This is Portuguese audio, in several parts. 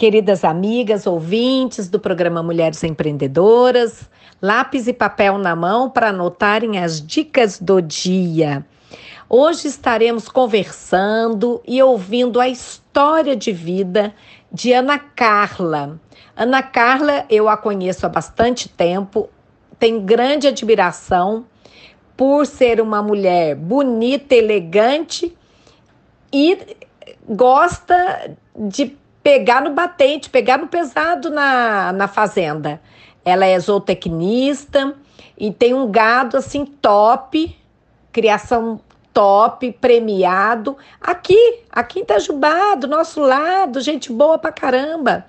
Queridas amigas, ouvintes do programa Mulheres Empreendedoras, lápis e papel na mão para anotarem as dicas do dia. Hoje estaremos conversando e ouvindo a história de vida de Ana Carla. Ana Carla, eu a conheço há bastante tempo, tenho grande admiração por ser uma mulher bonita, elegante e gosta de pegar no batente, pegar no pesado na, na fazenda. Ela é zootecnista e tem um gado assim top, criação top, premiado. Aqui, aqui em Itajubá, do nosso lado, gente boa pra caramba.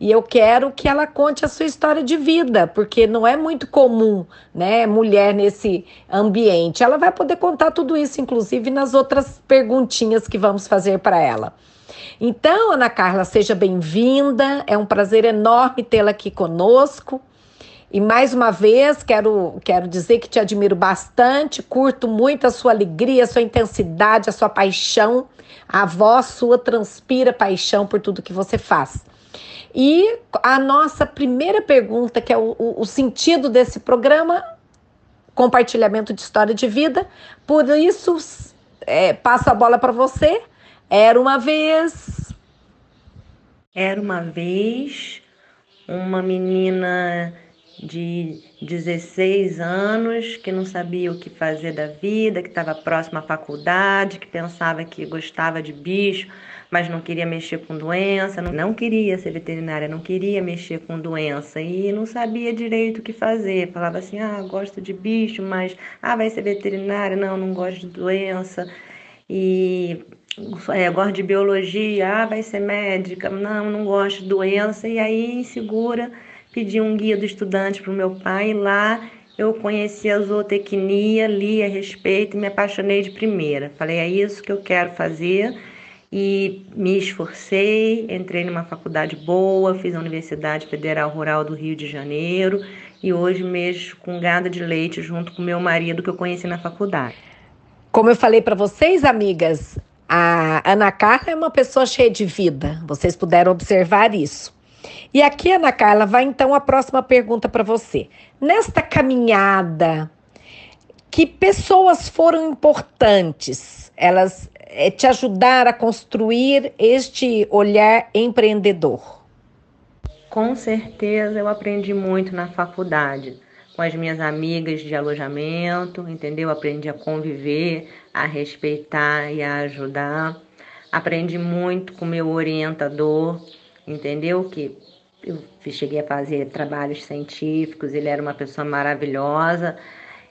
E eu quero que ela conte a sua história de vida, porque não é muito comum, né, mulher nesse ambiente. Ela vai poder contar tudo isso, inclusive nas outras perguntinhas que vamos fazer para ela. Então, Ana Carla, seja bem-vinda. É um prazer enorme tê-la aqui conosco. E mais uma vez, quero, quero dizer que te admiro bastante, curto muito a sua alegria, a sua intensidade, a sua paixão. A voz sua transpira paixão por tudo que você faz. E a nossa primeira pergunta, que é o, o, o sentido desse programa, compartilhamento de história de vida. Por isso, é, passo a bola para você era uma vez. Era uma vez uma menina de 16 anos que não sabia o que fazer da vida, que estava próxima à faculdade, que pensava que gostava de bicho, mas não queria mexer com doença, não queria ser veterinária, não queria mexer com doença e não sabia direito o que fazer. Falava assim: ah, gosto de bicho, mas ah, vai ser veterinária? Não, não gosto de doença. E é, gosto de biologia, ah, vai ser médica, não, não gosto de doença, e aí, insegura, pedi um guia do estudante para o meu pai, e lá eu conheci a zootecnia, li a respeito e me apaixonei de primeira. Falei, é isso que eu quero fazer, e me esforcei, entrei numa faculdade boa, fiz a Universidade Federal Rural do Rio de Janeiro, e hoje mexo com gado de leite junto com meu marido que eu conheci na faculdade. Como eu falei para vocês, amigas, a Ana Carla é uma pessoa cheia de vida, vocês puderam observar isso. E aqui, Ana Carla, vai então a próxima pergunta para você. Nesta caminhada, que pessoas foram importantes? Elas é, te ajudaram a construir este olhar empreendedor? Com certeza eu aprendi muito na faculdade com as minhas amigas de alojamento, entendeu? Aprendi a conviver, a respeitar e a ajudar. Aprendi muito com meu orientador, entendeu? Que eu cheguei a fazer trabalhos científicos, ele era uma pessoa maravilhosa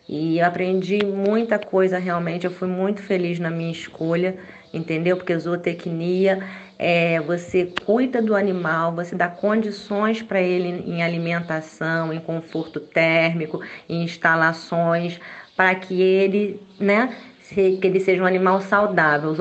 e eu aprendi muita coisa realmente. Eu fui muito feliz na minha escolha, entendeu? Porque zootecnia é, você cuida do animal, você dá condições para ele em alimentação, em conforto térmico, em instalações, para que ele, né, que ele seja um animal saudável. O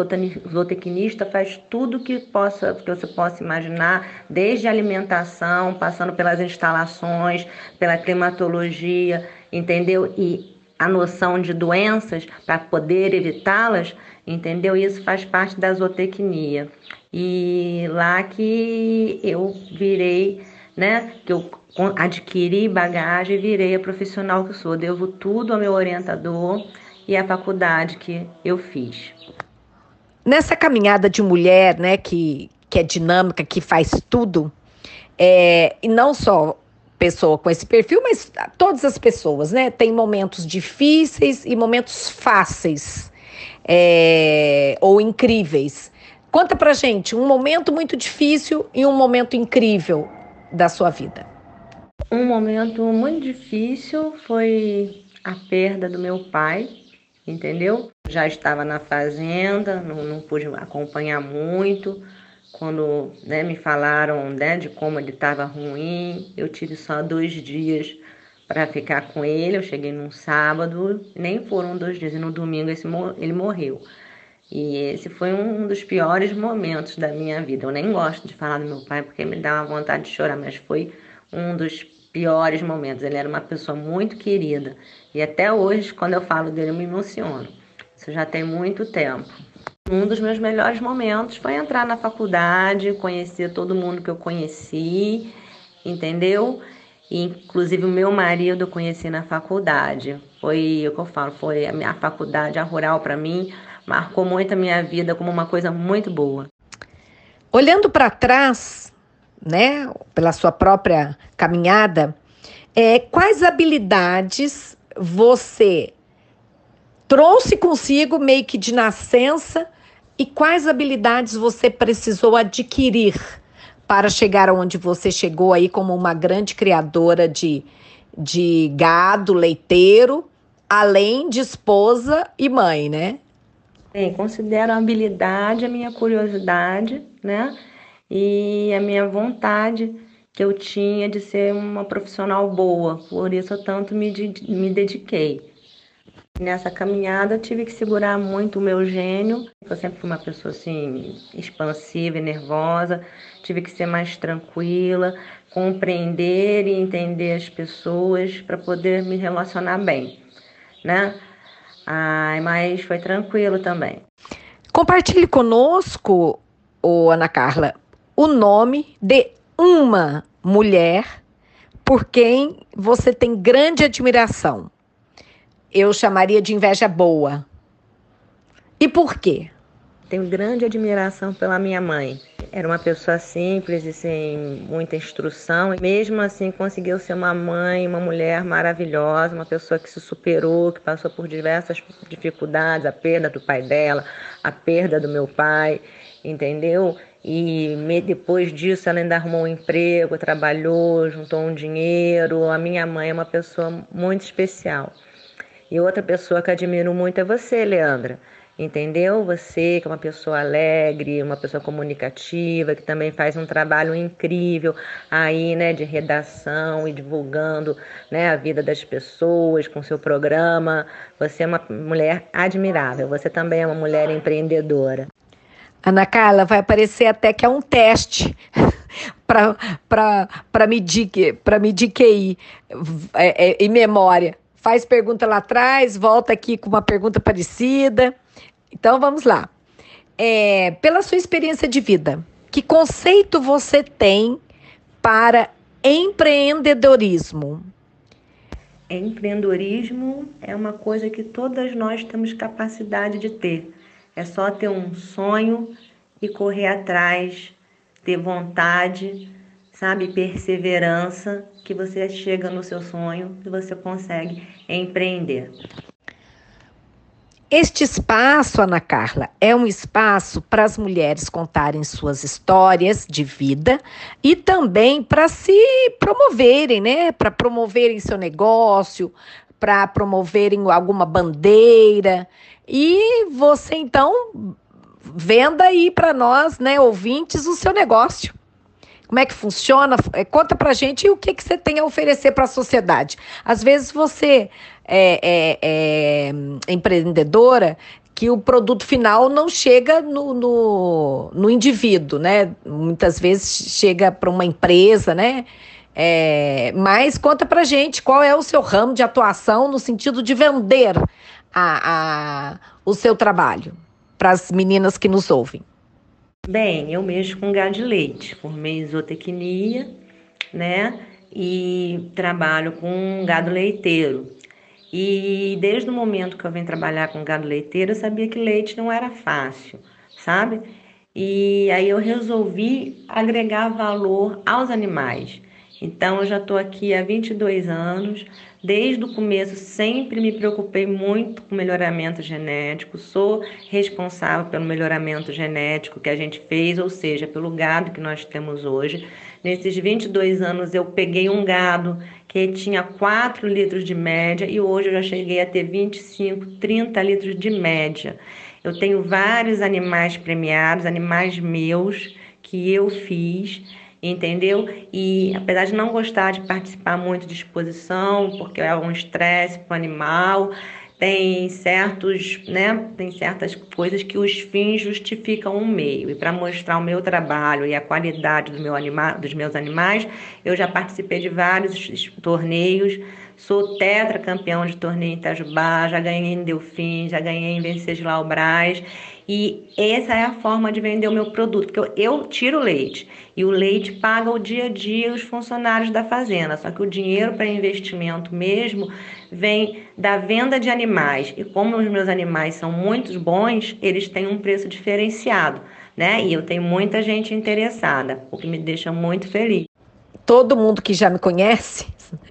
zootecnista faz tudo que possa, que você possa imaginar, desde a alimentação, passando pelas instalações, pela climatologia, entendeu? E a noção de doenças para poder evitá-las, entendeu? Isso faz parte da zootecnia. E lá que eu virei, né, que eu adquiri bagagem e virei a profissional que sou. Devo tudo ao meu orientador e à faculdade que eu fiz. Nessa caminhada de mulher, né, que, que é dinâmica, que faz tudo, é, e não só pessoa com esse perfil, mas todas as pessoas, né, tem momentos difíceis e momentos fáceis é, ou incríveis. Conta pra gente um momento muito difícil e um momento incrível da sua vida. Um momento muito difícil foi a perda do meu pai, entendeu? Já estava na fazenda, não, não pude acompanhar muito. Quando né, me falaram né, de como ele estava ruim, eu tive só dois dias para ficar com ele. Eu cheguei num sábado, nem foram dois dias, e no domingo esse, ele morreu. E esse foi um dos piores momentos da minha vida. Eu nem gosto de falar do meu pai porque me dá uma vontade de chorar, mas foi um dos piores momentos. Ele era uma pessoa muito querida. E até hoje, quando eu falo dele, eu me emociono. Isso já tem muito tempo. Um dos meus melhores momentos foi entrar na faculdade, conhecer todo mundo que eu conheci, entendeu? Inclusive o meu marido eu conheci na faculdade. Foi o que eu falo, foi a minha faculdade, a rural para mim, marcou muito a minha vida como uma coisa muito boa. Olhando para trás, né, pela sua própria caminhada, é, quais habilidades você trouxe consigo meio que de nascença e quais habilidades você precisou adquirir para chegar onde você chegou aí como uma grande criadora de, de gado leiteiro, além de esposa e mãe, né? Bem, considero a habilidade a minha curiosidade, né? E a minha vontade que eu tinha de ser uma profissional boa. Por isso eu tanto me, me dediquei. Nessa caminhada eu tive que segurar muito o meu gênio. Eu sempre fui uma pessoa assim expansiva e nervosa. Tive que ser mais tranquila, compreender e entender as pessoas para poder me relacionar bem, né? Ai, mas foi tranquilo também. Compartilhe conosco, ô Ana Carla, o nome de uma mulher por quem você tem grande admiração eu chamaria de inveja boa. E por quê? Tenho grande admiração pela minha mãe. Era uma pessoa simples e sem muita instrução, e mesmo assim conseguiu ser uma mãe, uma mulher maravilhosa, uma pessoa que se superou, que passou por diversas dificuldades, a perda do pai dela, a perda do meu pai, entendeu? E depois disso ela ainda arrumou um emprego, trabalhou, juntou um dinheiro. A minha mãe é uma pessoa muito especial. E outra pessoa que admiro muito é você, Leandra. Entendeu? Você que é uma pessoa alegre, uma pessoa comunicativa, que também faz um trabalho incrível aí, né, de redação e divulgando, né, a vida das pessoas com seu programa. Você é uma mulher admirável. Você também é uma mulher empreendedora. Ana Carla, vai parecer até que é um teste para medir, medir QI é, é, em memória faz pergunta lá atrás, volta aqui com uma pergunta parecida. Então vamos lá. É, pela sua experiência de vida, que conceito você tem para empreendedorismo? Empreendedorismo é uma coisa que todas nós temos capacidade de ter. É só ter um sonho e correr atrás, ter vontade, sabe, perseverança, que você chega no seu sonho e você consegue empreender. Este espaço, Ana Carla, é um espaço para as mulheres contarem suas histórias de vida e também para se promoverem, né? Para promoverem seu negócio, para promoverem alguma bandeira. E você então venda aí para nós, né, ouvintes, o seu negócio como é que funciona? É, conta pra gente o que, que você tem a oferecer para a sociedade. Às vezes você é, é, é, empreendedora que o produto final não chega no, no, no indivíduo, né? Muitas vezes chega para uma empresa, né? É, mas conta pra gente qual é o seu ramo de atuação no sentido de vender a, a, o seu trabalho para as meninas que nos ouvem. Bem, eu mexo com gado de leite, formei zootecnia, né? E trabalho com gado leiteiro. E desde o momento que eu vim trabalhar com gado leiteiro, eu sabia que leite não era fácil, sabe? E aí eu resolvi agregar valor aos animais. Então eu já estou aqui há 22 anos, Desde o começo sempre me preocupei muito com melhoramento genético, sou responsável pelo melhoramento genético que a gente fez, ou seja, pelo gado que nós temos hoje. Nesses 22 anos eu peguei um gado que tinha 4 litros de média e hoje eu já cheguei a ter 25, 30 litros de média. Eu tenho vários animais premiados, animais meus que eu fiz entendeu? E apesar de não gostar de participar muito de exposição, porque é um estresse para o animal, tem certos, né, tem certas coisas que os fins justificam um meio. E para mostrar o meu trabalho e a qualidade do meu anima, dos meus animais, eu já participei de vários torneios Sou tetracampeão de torneio em Itajubá, já ganhei em Delfim, já ganhei em Venceslau Braz. E essa é a forma de vender o meu produto, porque eu, eu tiro leite e o leite paga o dia a dia os funcionários da fazenda. Só que o dinheiro para investimento mesmo vem da venda de animais. E como os meus animais são muito bons, eles têm um preço diferenciado, né? E eu tenho muita gente interessada, o que me deixa muito feliz. Todo mundo que já me conhece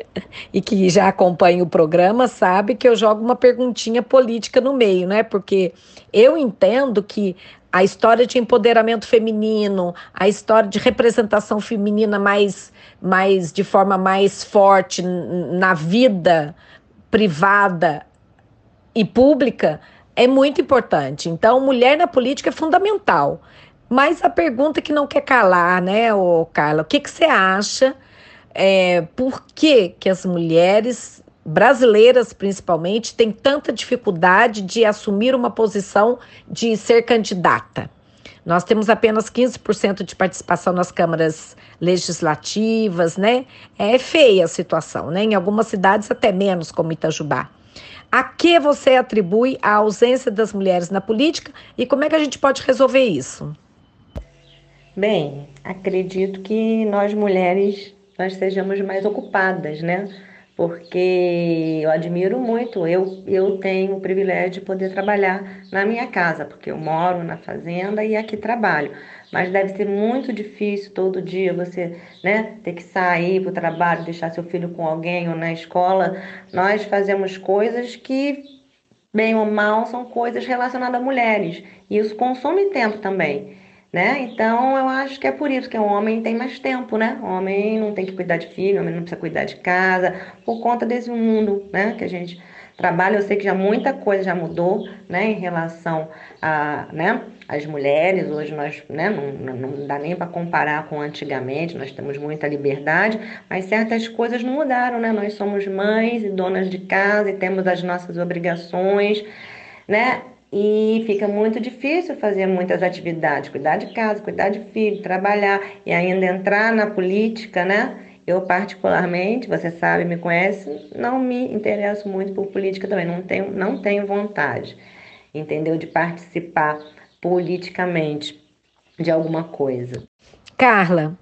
e que já acompanha o programa sabe que eu jogo uma perguntinha política no meio, né? Porque eu entendo que a história de empoderamento feminino, a história de representação feminina mais, mais de forma mais forte na vida privada e pública é muito importante. Então, mulher na política é fundamental. Mas a pergunta que não quer calar, né, ô Carla, o que, que você acha? É, por que, que as mulheres brasileiras, principalmente, têm tanta dificuldade de assumir uma posição de ser candidata? Nós temos apenas 15% de participação nas câmaras legislativas, né? É feia a situação, né? Em algumas cidades até menos, como Itajubá. A que você atribui a ausência das mulheres na política e como é que a gente pode resolver isso? Bem, acredito que nós mulheres nós sejamos mais ocupadas, né? Porque eu admiro muito, eu, eu tenho o privilégio de poder trabalhar na minha casa, porque eu moro na fazenda e aqui trabalho. Mas deve ser muito difícil todo dia você né, ter que sair para o trabalho, deixar seu filho com alguém ou na escola. Nós fazemos coisas que, bem ou mal, são coisas relacionadas a mulheres. E isso consome tempo também né? Então eu acho que é por isso que o homem tem mais tempo, né? O homem não tem que cuidar de filho, o homem não precisa cuidar de casa, por conta desse mundo, né? Que a gente trabalha. Eu sei que já muita coisa já mudou, né? Em relação a, né? As mulheres hoje nós, né? Não, não dá nem para comparar com antigamente. Nós temos muita liberdade, mas certas coisas não mudaram, né? Nós somos mães e donas de casa e temos as nossas obrigações, né? E fica muito difícil fazer muitas atividades, cuidar de casa, cuidar de filho, trabalhar e ainda entrar na política, né? Eu, particularmente, você sabe, me conhece, não me interesso muito por política também, não tenho, não tenho vontade, entendeu? De participar politicamente de alguma coisa. Carla,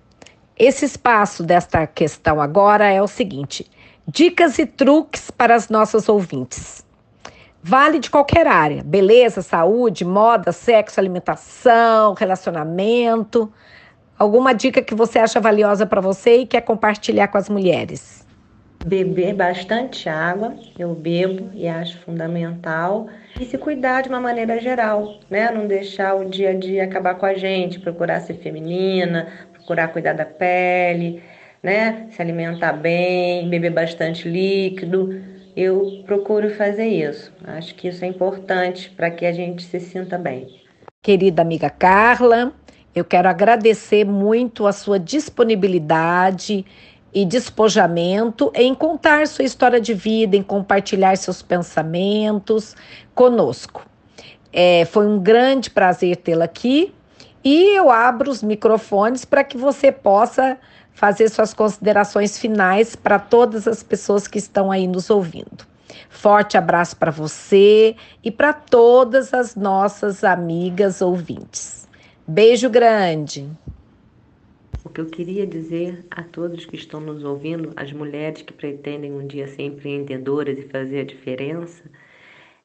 esse espaço desta questão agora é o seguinte: dicas e truques para as nossas ouvintes. Vale de qualquer área: beleza, saúde, moda, sexo, alimentação, relacionamento. Alguma dica que você acha valiosa para você e quer compartilhar com as mulheres? Beber bastante água, eu bebo e acho fundamental. E se cuidar de uma maneira geral, né? Não deixar o dia a dia acabar com a gente, procurar ser feminina, procurar cuidar da pele, né? Se alimentar bem, beber bastante líquido eu procuro fazer isso. Acho que isso é importante para que a gente se sinta bem. Querida amiga Carla, eu quero agradecer muito a sua disponibilidade e despojamento em contar sua história de vida, em compartilhar seus pensamentos conosco. É, foi um grande prazer tê-la aqui e eu abro os microfones para que você possa fazer suas considerações finais para todas as pessoas que estão aí nos ouvindo. Forte abraço para você e para todas as nossas amigas ouvintes. Beijo grande. O que eu queria dizer a todos que estão nos ouvindo, as mulheres que pretendem um dia ser empreendedoras e fazer a diferença,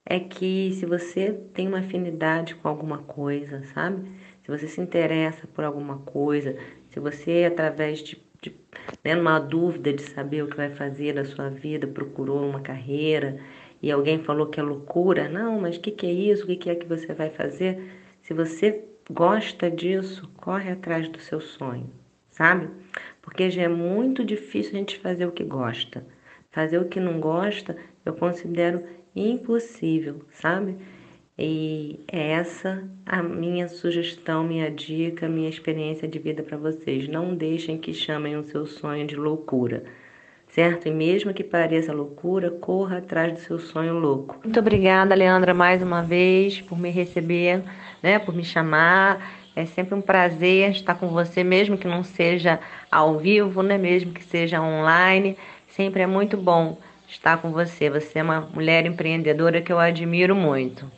é que se você tem uma afinidade com alguma coisa, sabe? Se você se interessa por alguma coisa, se você, através de, de né, uma dúvida de saber o que vai fazer da sua vida, procurou uma carreira e alguém falou que é loucura, não, mas o que, que é isso? O que, que é que você vai fazer? Se você gosta disso, corre atrás do seu sonho, sabe? Porque já é muito difícil a gente fazer o que gosta. Fazer o que não gosta, eu considero impossível, sabe? E é essa a minha sugestão, minha dica, minha experiência de vida para vocês. Não deixem que chamem o seu sonho de loucura, certo? E mesmo que pareça loucura, corra atrás do seu sonho louco. Muito obrigada, Leandra, mais uma vez por me receber, né, por me chamar. É sempre um prazer estar com você, mesmo que não seja ao vivo, né, mesmo que seja online. Sempre é muito bom estar com você. Você é uma mulher empreendedora que eu admiro muito.